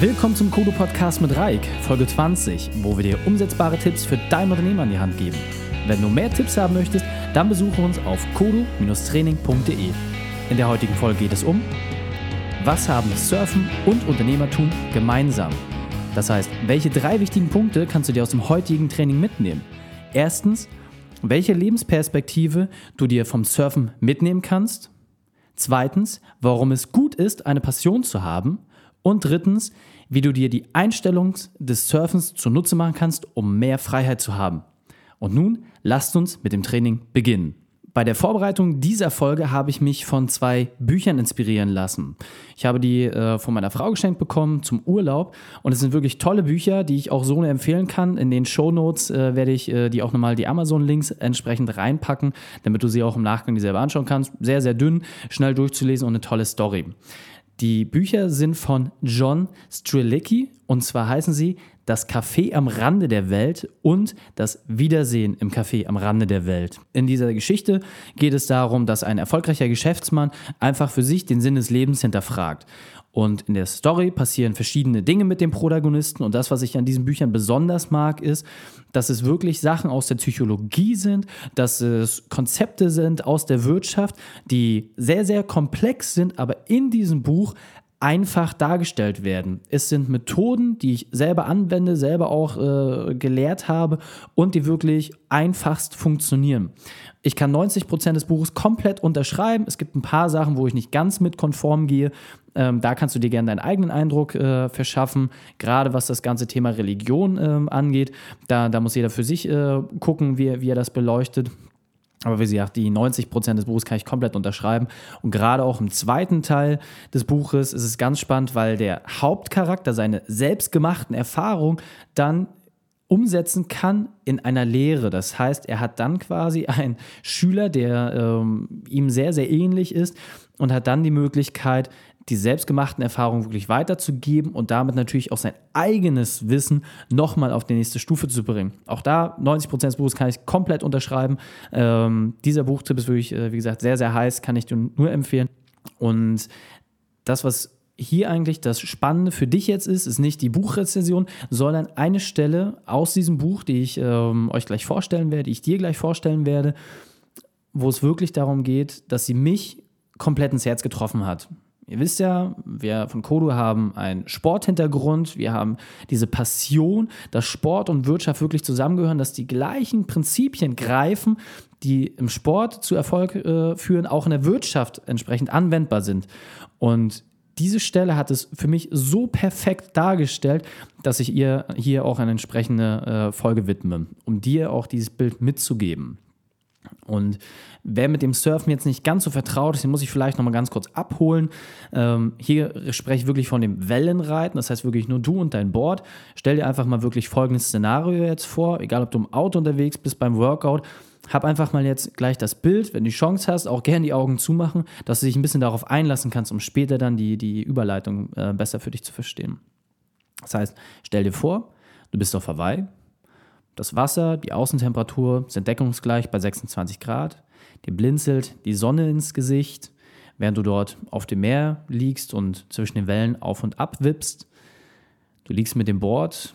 Willkommen zum Kodo Podcast mit Reik, Folge 20, wo wir dir umsetzbare Tipps für dein Unternehmen an die Hand geben. Wenn du mehr Tipps haben möchtest, dann besuche uns auf kodo-training.de. In der heutigen Folge geht es um Was haben Surfen und Unternehmertum gemeinsam? Das heißt, welche drei wichtigen Punkte kannst du dir aus dem heutigen Training mitnehmen? Erstens, welche Lebensperspektive du dir vom Surfen mitnehmen kannst. Zweitens, warum es gut ist, eine Passion zu haben. Und drittens, wie du dir die Einstellung des Surfens zunutze machen kannst, um mehr Freiheit zu haben. Und nun lasst uns mit dem Training beginnen. Bei der Vorbereitung dieser Folge habe ich mich von zwei Büchern inspirieren lassen. Ich habe die äh, von meiner Frau geschenkt bekommen zum Urlaub und es sind wirklich tolle Bücher, die ich auch so empfehlen kann. In den Show Notes äh, werde ich äh, die auch nochmal die Amazon-Links entsprechend reinpacken, damit du sie auch im Nachgang die selber anschauen kannst. Sehr, sehr dünn, schnell durchzulesen und eine tolle Story. Die Bücher sind von John Strilicki und zwar heißen sie Das Café am Rande der Welt und Das Wiedersehen im Café am Rande der Welt. In dieser Geschichte geht es darum, dass ein erfolgreicher Geschäftsmann einfach für sich den Sinn des Lebens hinterfragt. Und in der Story passieren verschiedene Dinge mit dem Protagonisten. Und das, was ich an diesen Büchern besonders mag, ist, dass es wirklich Sachen aus der Psychologie sind, dass es Konzepte sind aus der Wirtschaft, die sehr, sehr komplex sind, aber in diesem Buch einfach dargestellt werden. Es sind Methoden, die ich selber anwende, selber auch äh, gelehrt habe und die wirklich einfachst funktionieren. Ich kann 90 Prozent des Buches komplett unterschreiben. Es gibt ein paar Sachen, wo ich nicht ganz mit konform gehe. Ähm, da kannst du dir gerne deinen eigenen Eindruck äh, verschaffen, gerade was das ganze Thema Religion ähm, angeht. Da, da muss jeder für sich äh, gucken, wie, wie er das beleuchtet. Aber wie gesagt, die 90 Prozent des Buches kann ich komplett unterschreiben. Und gerade auch im zweiten Teil des Buches ist es ganz spannend, weil der Hauptcharakter seine selbstgemachten Erfahrungen dann umsetzen kann in einer Lehre. Das heißt, er hat dann quasi einen Schüler, der ähm, ihm sehr, sehr ähnlich ist und hat dann die Möglichkeit, die selbstgemachten Erfahrungen wirklich weiterzugeben und damit natürlich auch sein eigenes Wissen nochmal auf die nächste Stufe zu bringen. Auch da 90% des Buches kann ich komplett unterschreiben. Ähm, dieser Buchtipp ist wirklich, äh, wie gesagt, sehr, sehr heiß, kann ich dir nur empfehlen. Und das, was hier eigentlich das Spannende für dich jetzt ist, ist nicht die Buchrezension, sondern eine Stelle aus diesem Buch, die ich ähm, euch gleich vorstellen werde, die ich dir gleich vorstellen werde, wo es wirklich darum geht, dass sie mich komplett ins Herz getroffen hat. Ihr wisst ja, wir von Kodo haben einen Sporthintergrund, wir haben diese Passion, dass Sport und Wirtschaft wirklich zusammengehören, dass die gleichen Prinzipien greifen, die im Sport zu Erfolg äh, führen, auch in der Wirtschaft entsprechend anwendbar sind. Und diese Stelle hat es für mich so perfekt dargestellt, dass ich ihr hier auch eine entsprechende äh, Folge widme, um dir auch dieses Bild mitzugeben. Und wer mit dem Surfen jetzt nicht ganz so vertraut ist, den muss ich vielleicht nochmal ganz kurz abholen. Ähm, hier spreche ich wirklich von dem Wellenreiten, das heißt wirklich nur du und dein Board. Stell dir einfach mal wirklich folgendes Szenario jetzt vor, egal ob du im Auto unterwegs bist, beim Workout. Hab einfach mal jetzt gleich das Bild, wenn du die Chance hast, auch gerne die Augen zumachen, dass du dich ein bisschen darauf einlassen kannst, um später dann die, die Überleitung äh, besser für dich zu verstehen. Das heißt, stell dir vor, du bist auf Hawaii, das Wasser, die Außentemperatur sind deckungsgleich bei 26 Grad. Dir blinzelt die Sonne ins Gesicht, während du dort auf dem Meer liegst und zwischen den Wellen auf und ab wippst. Du liegst mit dem Board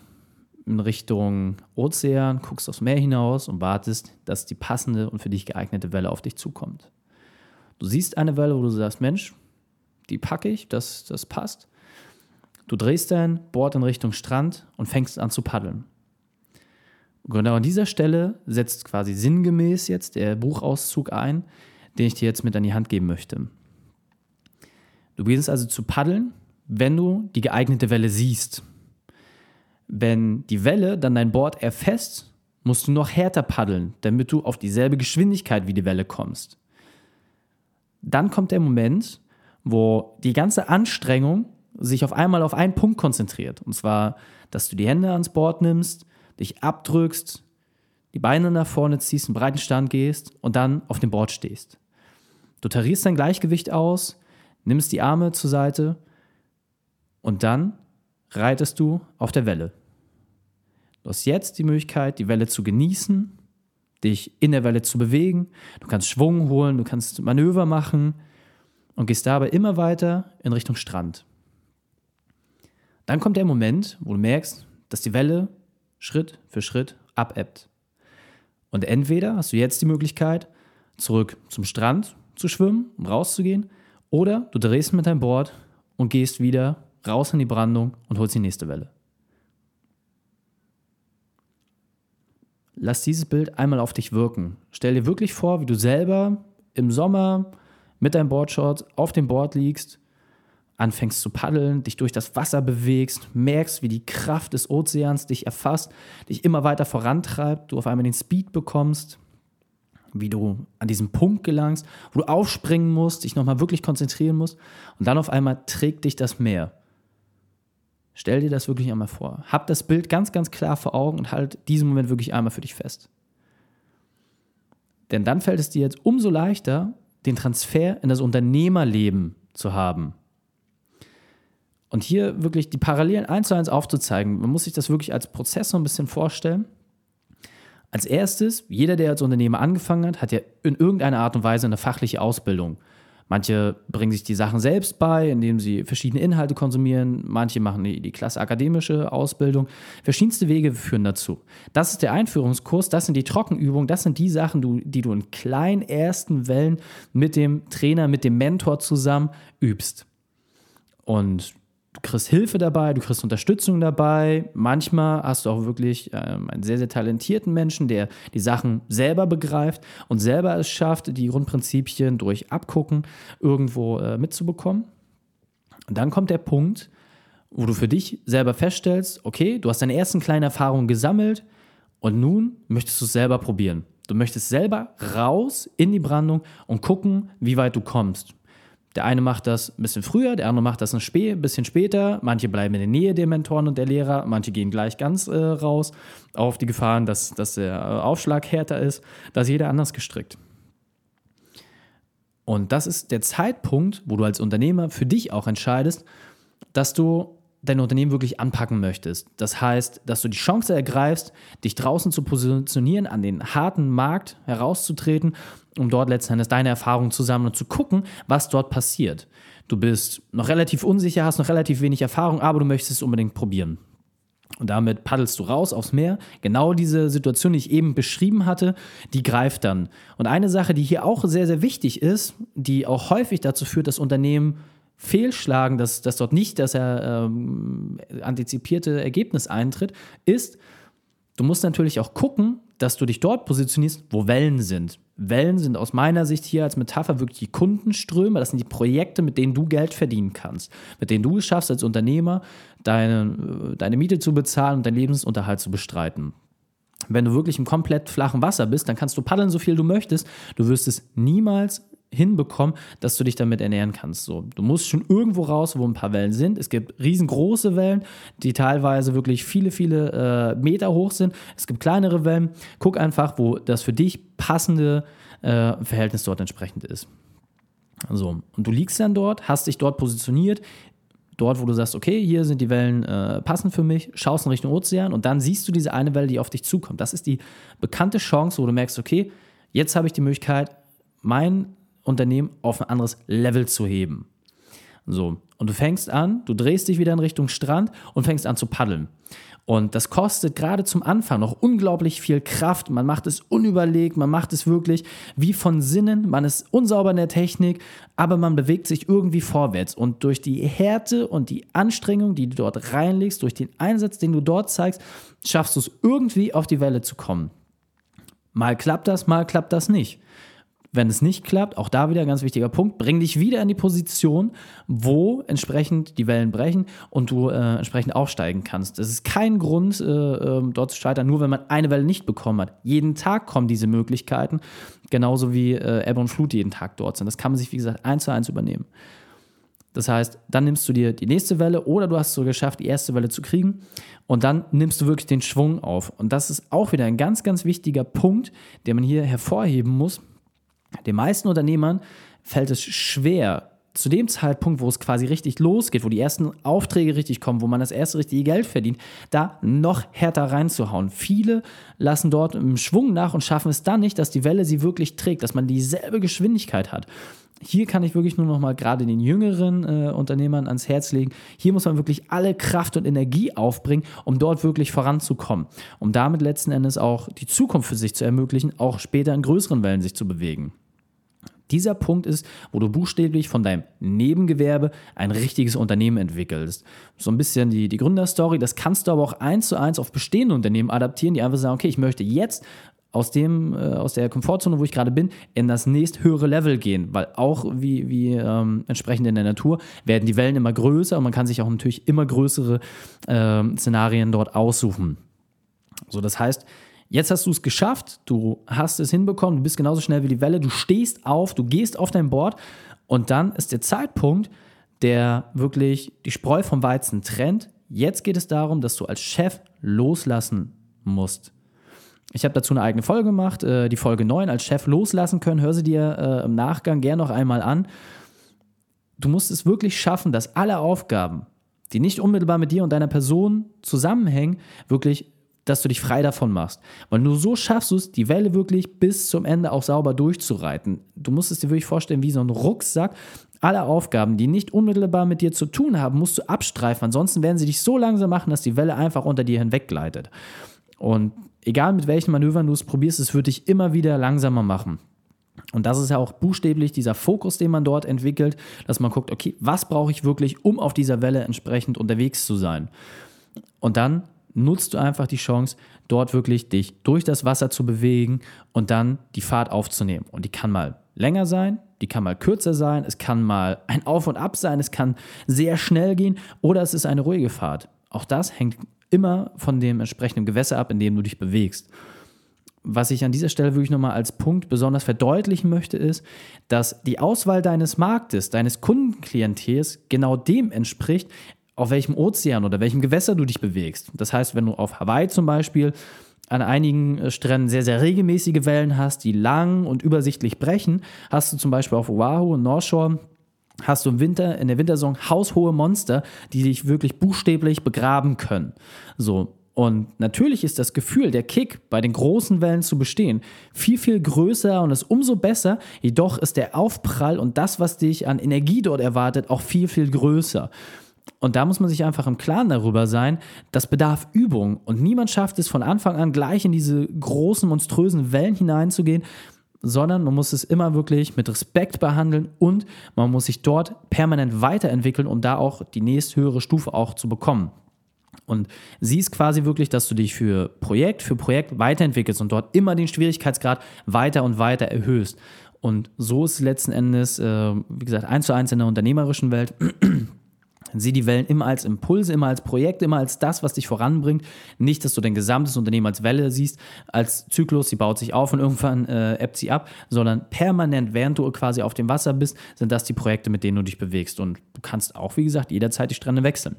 in Richtung Ozean, guckst aufs Meer hinaus und wartest, dass die passende und für dich geeignete Welle auf dich zukommt. Du siehst eine Welle, wo du sagst, Mensch, die packe ich, das, das passt. Du drehst dein Board in Richtung Strand und fängst an zu paddeln. Genau an dieser Stelle setzt quasi sinngemäß jetzt der Buchauszug ein, den ich dir jetzt mit an die Hand geben möchte. Du beginnst also zu paddeln, wenn du die geeignete Welle siehst. Wenn die Welle dann dein Board erfasst, musst du noch härter paddeln, damit du auf dieselbe Geschwindigkeit wie die Welle kommst. Dann kommt der Moment, wo die ganze Anstrengung sich auf einmal auf einen Punkt konzentriert. Und zwar, dass du die Hände ans Board nimmst, dich abdrückst, die Beine nach vorne ziehst, einen breiten Stand gehst und dann auf dem Board stehst. Du tarierst dein Gleichgewicht aus, nimmst die Arme zur Seite und dann reitest du auf der Welle. Du hast jetzt die Möglichkeit, die Welle zu genießen, dich in der Welle zu bewegen. Du kannst Schwung holen, du kannst Manöver machen und gehst dabei immer weiter in Richtung Strand. Dann kommt der Moment, wo du merkst, dass die Welle Schritt für Schritt abebbt. Und entweder hast du jetzt die Möglichkeit, zurück zum Strand zu schwimmen, um rauszugehen, oder du drehst mit deinem Board und gehst wieder raus in die Brandung und holst die nächste Welle. Lass dieses Bild einmal auf dich wirken. Stell dir wirklich vor, wie du selber im Sommer mit deinem Boardshorts auf dem Board liegst, anfängst zu paddeln, dich durch das Wasser bewegst, merkst, wie die Kraft des Ozeans dich erfasst, dich immer weiter vorantreibt, du auf einmal den Speed bekommst, wie du an diesen Punkt gelangst, wo du aufspringen musst, dich nochmal wirklich konzentrieren musst und dann auf einmal trägt dich das Meer. Stell dir das wirklich einmal vor. Hab das Bild ganz, ganz klar vor Augen und halt diesen Moment wirklich einmal für dich fest. Denn dann fällt es dir jetzt umso leichter, den Transfer in das Unternehmerleben zu haben. Und hier wirklich die Parallelen eins zu eins aufzuzeigen. Man muss sich das wirklich als Prozess so ein bisschen vorstellen. Als erstes, jeder, der als Unternehmer angefangen hat, hat ja in irgendeiner Art und Weise eine fachliche Ausbildung. Manche bringen sich die Sachen selbst bei, indem sie verschiedene Inhalte konsumieren. Manche machen die, die klasse akademische Ausbildung. Verschiedenste Wege führen dazu. Das ist der Einführungskurs, das sind die Trockenübungen, das sind die Sachen, die du in kleinen ersten Wellen mit dem Trainer, mit dem Mentor zusammen übst. Und du kriegst Hilfe dabei, du kriegst Unterstützung dabei. Manchmal hast du auch wirklich ähm, einen sehr, sehr talentierten Menschen, der die Sachen selber begreift und selber es schafft, die Grundprinzipien durch Abgucken irgendwo äh, mitzubekommen. Und dann kommt der Punkt, wo du für dich selber feststellst, okay, du hast deine ersten kleinen Erfahrungen gesammelt und nun möchtest du es selber probieren. Du möchtest selber raus in die Brandung und gucken, wie weit du kommst. Der eine macht das ein bisschen früher, der andere macht das ein bisschen später. Manche bleiben in der Nähe der Mentoren und der Lehrer, manche gehen gleich ganz äh, raus, auf die Gefahren, dass, dass der äh, Aufschlag härter ist. Da ist jeder anders gestrickt. Und das ist der Zeitpunkt, wo du als Unternehmer für dich auch entscheidest, dass du dein Unternehmen wirklich anpacken möchtest. Das heißt, dass du die Chance ergreifst, dich draußen zu positionieren, an den harten Markt herauszutreten, um dort letztendlich deine Erfahrungen zu sammeln und zu gucken, was dort passiert. Du bist noch relativ unsicher, hast noch relativ wenig Erfahrung, aber du möchtest es unbedingt probieren. Und damit paddelst du raus aufs Meer. Genau diese Situation, die ich eben beschrieben hatte, die greift dann. Und eine Sache, die hier auch sehr, sehr wichtig ist, die auch häufig dazu führt, dass Unternehmen fehlschlagen, dass, dass dort nicht das ähm, antizipierte Ergebnis eintritt, ist, du musst natürlich auch gucken, dass du dich dort positionierst, wo Wellen sind. Wellen sind aus meiner Sicht hier als Metapher wirklich die Kundenströme, das sind die Projekte, mit denen du Geld verdienen kannst, mit denen du es schaffst, als Unternehmer deine, deine Miete zu bezahlen und deinen Lebensunterhalt zu bestreiten. Wenn du wirklich im komplett flachen Wasser bist, dann kannst du paddeln, so viel du möchtest. Du wirst es niemals hinbekommen, dass du dich damit ernähren kannst. So, du musst schon irgendwo raus, wo ein paar Wellen sind. Es gibt riesengroße Wellen, die teilweise wirklich viele, viele äh, Meter hoch sind. Es gibt kleinere Wellen. Guck einfach, wo das für dich passende äh, Verhältnis dort entsprechend ist. So, und du liegst dann dort, hast dich dort positioniert, dort, wo du sagst, okay, hier sind die Wellen äh, passend für mich, schaust in Richtung Ozean und dann siehst du diese eine Welle, die auf dich zukommt. Das ist die bekannte Chance, wo du merkst, okay, jetzt habe ich die Möglichkeit, mein Unternehmen auf ein anderes Level zu heben. So, und du fängst an, du drehst dich wieder in Richtung Strand und fängst an zu paddeln. Und das kostet gerade zum Anfang noch unglaublich viel Kraft. Man macht es unüberlegt, man macht es wirklich wie von Sinnen, man ist unsauber in der Technik, aber man bewegt sich irgendwie vorwärts. Und durch die Härte und die Anstrengung, die du dort reinlegst, durch den Einsatz, den du dort zeigst, schaffst du es irgendwie auf die Welle zu kommen. Mal klappt das, mal klappt das nicht. Wenn es nicht klappt, auch da wieder ein ganz wichtiger Punkt, bring dich wieder in die Position, wo entsprechend die Wellen brechen und du äh, entsprechend aufsteigen kannst. Es ist kein Grund, äh, äh, dort zu scheitern, nur wenn man eine Welle nicht bekommen hat. Jeden Tag kommen diese Möglichkeiten, genauso wie äh, Ebbe und Flut jeden Tag dort sind. Das kann man sich, wie gesagt, eins zu eins übernehmen. Das heißt, dann nimmst du dir die nächste Welle oder du hast es so geschafft, die erste Welle zu kriegen und dann nimmst du wirklich den Schwung auf. Und das ist auch wieder ein ganz, ganz wichtiger Punkt, den man hier hervorheben muss, den meisten Unternehmern fällt es schwer, zu dem Zeitpunkt, wo es quasi richtig losgeht, wo die ersten Aufträge richtig kommen, wo man das erste richtige Geld verdient, da noch härter reinzuhauen. Viele lassen dort im Schwung nach und schaffen es dann nicht, dass die Welle sie wirklich trägt, dass man dieselbe Geschwindigkeit hat. Hier kann ich wirklich nur noch mal gerade den jüngeren äh, Unternehmern ans Herz legen. Hier muss man wirklich alle Kraft und Energie aufbringen, um dort wirklich voranzukommen, um damit letzten Endes auch die Zukunft für sich zu ermöglichen, auch später in größeren Wellen sich zu bewegen. Dieser Punkt ist, wo du buchstäblich von deinem Nebengewerbe ein richtiges Unternehmen entwickelst. So ein bisschen die, die Gründerstory, das kannst du aber auch eins zu eins auf bestehende Unternehmen adaptieren, die einfach sagen, okay, ich möchte jetzt aus, dem, äh, aus der Komfortzone, wo ich gerade bin, in das nächst höhere Level gehen. Weil auch wie, wie ähm, entsprechend in der Natur werden die Wellen immer größer und man kann sich auch natürlich immer größere äh, Szenarien dort aussuchen. So, das heißt, Jetzt hast du es geschafft, du hast es hinbekommen, du bist genauso schnell wie die Welle, du stehst auf, du gehst auf dein Board und dann ist der Zeitpunkt, der wirklich die Spreu vom Weizen trennt. Jetzt geht es darum, dass du als Chef loslassen musst. Ich habe dazu eine eigene Folge gemacht, äh, die Folge 9 als Chef loslassen können. Hör sie dir äh, im Nachgang gerne noch einmal an. Du musst es wirklich schaffen, dass alle Aufgaben, die nicht unmittelbar mit dir und deiner Person zusammenhängen, wirklich dass du dich frei davon machst. Weil nur so schaffst du es, die Welle wirklich bis zum Ende auch sauber durchzureiten. Du musst es dir wirklich vorstellen wie so ein Rucksack. Alle Aufgaben, die nicht unmittelbar mit dir zu tun haben, musst du abstreifen. Ansonsten werden sie dich so langsam machen, dass die Welle einfach unter dir hinweggleitet. Und egal mit welchen Manövern du es probierst, es wird dich immer wieder langsamer machen. Und das ist ja auch buchstäblich dieser Fokus, den man dort entwickelt, dass man guckt, okay, was brauche ich wirklich, um auf dieser Welle entsprechend unterwegs zu sein? Und dann nutzt du einfach die Chance, dort wirklich dich durch das Wasser zu bewegen und dann die Fahrt aufzunehmen. Und die kann mal länger sein, die kann mal kürzer sein, es kann mal ein Auf und Ab sein, es kann sehr schnell gehen oder es ist eine ruhige Fahrt. Auch das hängt immer von dem entsprechenden Gewässer ab, in dem du dich bewegst. Was ich an dieser Stelle wirklich nochmal als Punkt besonders verdeutlichen möchte, ist, dass die Auswahl deines Marktes, deines Kundenklientels genau dem entspricht, auf welchem Ozean oder welchem Gewässer du dich bewegst. Das heißt, wenn du auf Hawaii zum Beispiel an einigen äh, Stränden sehr, sehr regelmäßige Wellen hast, die lang und übersichtlich brechen, hast du zum Beispiel auf Oahu und North Shore hast du im Winter, in der Wintersaison haushohe Monster, die dich wirklich buchstäblich begraben können. So. Und natürlich ist das Gefühl, der Kick bei den großen Wellen zu bestehen, viel, viel größer und ist umso besser. Jedoch ist der Aufprall und das, was dich an Energie dort erwartet, auch viel, viel größer. Und da muss man sich einfach im Klaren darüber sein, das bedarf Übung. Und niemand schafft es von Anfang an gleich in diese großen, monströsen Wellen hineinzugehen, sondern man muss es immer wirklich mit Respekt behandeln und man muss sich dort permanent weiterentwickeln, um da auch die nächsthöhere Stufe auch zu bekommen. Und siehst quasi wirklich, dass du dich für Projekt für Projekt weiterentwickelst und dort immer den Schwierigkeitsgrad weiter und weiter erhöhst. Und so ist letzten Endes, äh, wie gesagt, eins zu eins in der unternehmerischen Welt. Sieh die Wellen immer als Impulse, immer als Projekt, immer als das, was dich voranbringt. Nicht, dass du dein gesamtes Unternehmen als Welle siehst, als Zyklus, sie baut sich auf und irgendwann äh, ebbt sie ab, sondern permanent, während du quasi auf dem Wasser bist, sind das die Projekte, mit denen du dich bewegst. Und du kannst auch, wie gesagt, jederzeit die Strände wechseln.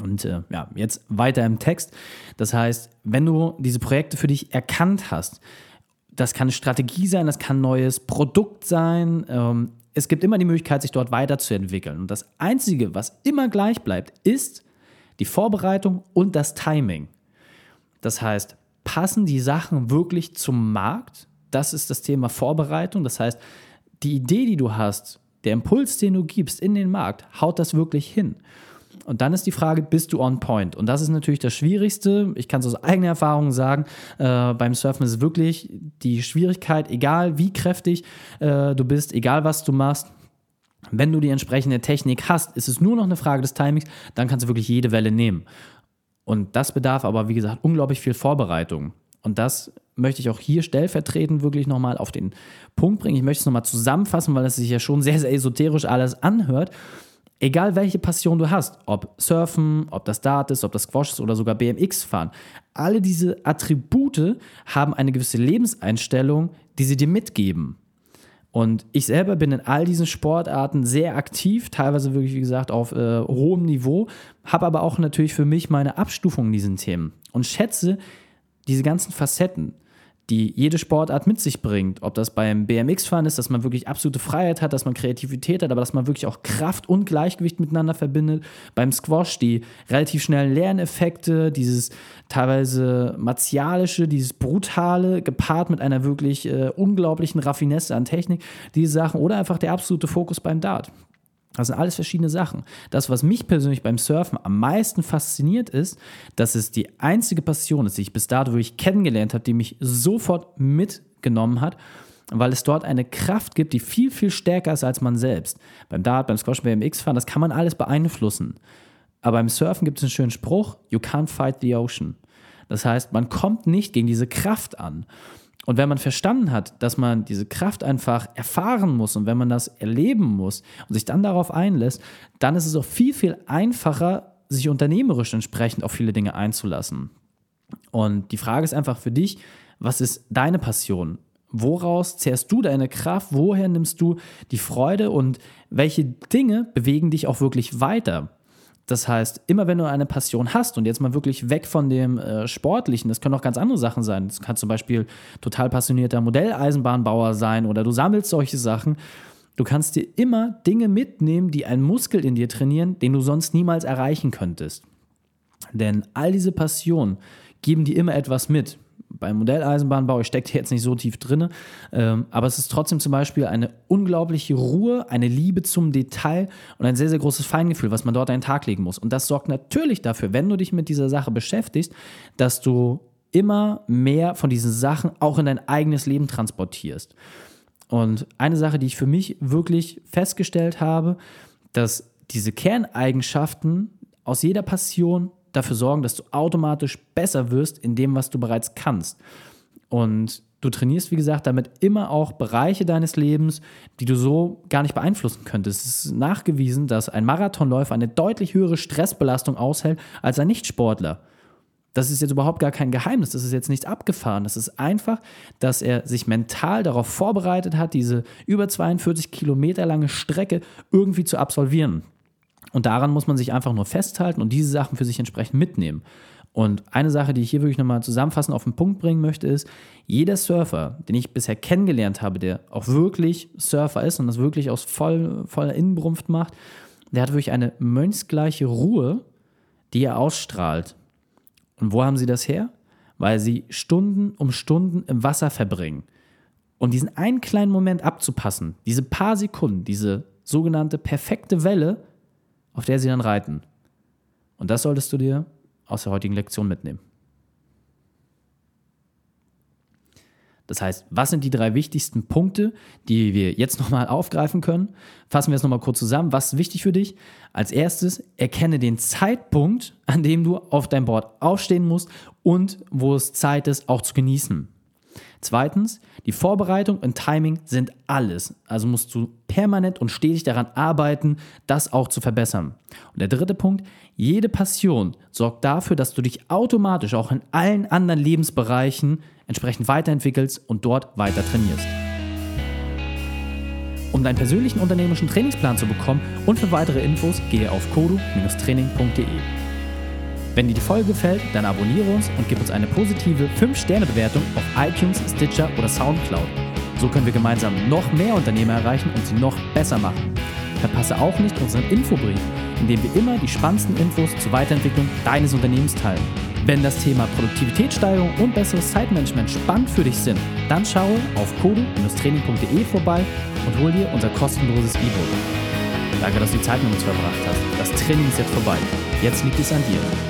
Und äh, ja, jetzt weiter im Text. Das heißt, wenn du diese Projekte für dich erkannt hast, das kann eine Strategie sein, das kann ein neues Produkt sein, ähm, es gibt immer die Möglichkeit, sich dort weiterzuentwickeln. Und das Einzige, was immer gleich bleibt, ist die Vorbereitung und das Timing. Das heißt, passen die Sachen wirklich zum Markt? Das ist das Thema Vorbereitung. Das heißt, die Idee, die du hast, der Impuls, den du gibst in den Markt, haut das wirklich hin? Und dann ist die Frage, bist du on point? Und das ist natürlich das Schwierigste. Ich kann es aus eigener Erfahrung sagen, äh, beim Surfen ist wirklich die Schwierigkeit, egal wie kräftig äh, du bist, egal was du machst, wenn du die entsprechende Technik hast, ist es nur noch eine Frage des Timings, dann kannst du wirklich jede Welle nehmen. Und das bedarf aber, wie gesagt, unglaublich viel Vorbereitung. Und das möchte ich auch hier stellvertretend wirklich nochmal auf den Punkt bringen. Ich möchte es nochmal zusammenfassen, weil es sich ja schon sehr, sehr esoterisch alles anhört. Egal welche Passion du hast, ob Surfen, ob das Dart ist, ob das Squash ist oder sogar BMX fahren, alle diese Attribute haben eine gewisse Lebenseinstellung, die sie dir mitgeben. Und ich selber bin in all diesen Sportarten sehr aktiv, teilweise wirklich, wie gesagt, auf äh, hohem Niveau, habe aber auch natürlich für mich meine Abstufung in diesen Themen und schätze diese ganzen Facetten die jede Sportart mit sich bringt. Ob das beim BMX-Fahren ist, dass man wirklich absolute Freiheit hat, dass man Kreativität hat, aber dass man wirklich auch Kraft und Gleichgewicht miteinander verbindet. Beim Squash die relativ schnellen Lerneffekte, dieses teilweise martialische, dieses brutale, gepaart mit einer wirklich äh, unglaublichen Raffinesse an Technik, diese Sachen oder einfach der absolute Fokus beim Dart. Das sind alles verschiedene Sachen. Das, was mich persönlich beim Surfen am meisten fasziniert, ist, dass es die einzige Passion ist, die ich bis dato wirklich kennengelernt habe, die mich sofort mitgenommen hat, weil es dort eine Kraft gibt, die viel, viel stärker ist als man selbst. Beim Dart, beim Squash, beim X-Fahren, das kann man alles beeinflussen. Aber beim Surfen gibt es einen schönen Spruch: You can't fight the ocean. Das heißt, man kommt nicht gegen diese Kraft an. Und wenn man verstanden hat, dass man diese Kraft einfach erfahren muss und wenn man das erleben muss und sich dann darauf einlässt, dann ist es auch viel, viel einfacher, sich unternehmerisch entsprechend auf viele Dinge einzulassen. Und die Frage ist einfach für dich, was ist deine Passion? Woraus zehrst du deine Kraft? Woher nimmst du die Freude? Und welche Dinge bewegen dich auch wirklich weiter? Das heißt, immer wenn du eine Passion hast und jetzt mal wirklich weg von dem äh, Sportlichen, das können auch ganz andere Sachen sein. Das kann zum Beispiel total passionierter Modelleisenbahnbauer sein oder du sammelst solche Sachen. Du kannst dir immer Dinge mitnehmen, die einen Muskel in dir trainieren, den du sonst niemals erreichen könntest. Denn all diese Passionen geben dir immer etwas mit beim Modelleisenbahnbau, ich stecke jetzt nicht so tief drin, ähm, aber es ist trotzdem zum Beispiel eine unglaubliche Ruhe, eine Liebe zum Detail und ein sehr, sehr großes Feingefühl, was man dort den Tag legen muss. Und das sorgt natürlich dafür, wenn du dich mit dieser Sache beschäftigst, dass du immer mehr von diesen Sachen auch in dein eigenes Leben transportierst. Und eine Sache, die ich für mich wirklich festgestellt habe, dass diese Kerneigenschaften aus jeder Passion dafür sorgen, dass du automatisch besser wirst in dem, was du bereits kannst. Und du trainierst, wie gesagt, damit immer auch Bereiche deines Lebens, die du so gar nicht beeinflussen könntest. Es ist nachgewiesen, dass ein Marathonläufer eine deutlich höhere Stressbelastung aushält als ein Nichtsportler. Das ist jetzt überhaupt gar kein Geheimnis, das ist jetzt nichts abgefahren. Das ist einfach, dass er sich mental darauf vorbereitet hat, diese über 42 Kilometer lange Strecke irgendwie zu absolvieren. Und daran muss man sich einfach nur festhalten und diese Sachen für sich entsprechend mitnehmen. Und eine Sache, die ich hier wirklich nochmal zusammenfassend auf den Punkt bringen möchte, ist, jeder Surfer, den ich bisher kennengelernt habe, der auch wirklich Surfer ist und das wirklich aus voll, voller Innenbrunft macht, der hat wirklich eine mönchsgleiche Ruhe, die er ausstrahlt. Und wo haben sie das her? Weil sie Stunden um Stunden im Wasser verbringen. Und diesen einen kleinen Moment abzupassen, diese paar Sekunden, diese sogenannte perfekte Welle, auf der sie dann reiten. Und das solltest du dir aus der heutigen Lektion mitnehmen. Das heißt, was sind die drei wichtigsten Punkte, die wir jetzt nochmal aufgreifen können? Fassen wir es nochmal kurz zusammen. Was ist wichtig für dich? Als erstes, erkenne den Zeitpunkt, an dem du auf dein Board aufstehen musst und wo es Zeit ist, auch zu genießen. Zweitens, die Vorbereitung und Timing sind alles. Also musst du permanent und stetig daran arbeiten, das auch zu verbessern. Und der dritte Punkt, jede Passion sorgt dafür, dass du dich automatisch auch in allen anderen Lebensbereichen entsprechend weiterentwickelst und dort weiter trainierst. Um deinen persönlichen unternehmerischen Trainingsplan zu bekommen und für weitere Infos gehe auf kodu-training.de. Wenn dir die Folge gefällt, dann abonniere uns und gib uns eine positive 5-Sterne-Bewertung auf iTunes, Stitcher oder Soundcloud. So können wir gemeinsam noch mehr Unternehmer erreichen und sie noch besser machen. Verpasse auch nicht unseren Infobrief, in dem wir immer die spannendsten Infos zur Weiterentwicklung deines Unternehmens teilen. Wenn das Thema Produktivitätssteigerung und besseres Zeitmanagement spannend für dich sind, dann schaue auf kodu-training.de vorbei und hol dir unser kostenloses E-Book. Danke, dass du die Zeit mit uns verbracht hast. Das Training ist jetzt vorbei. Jetzt liegt es an dir.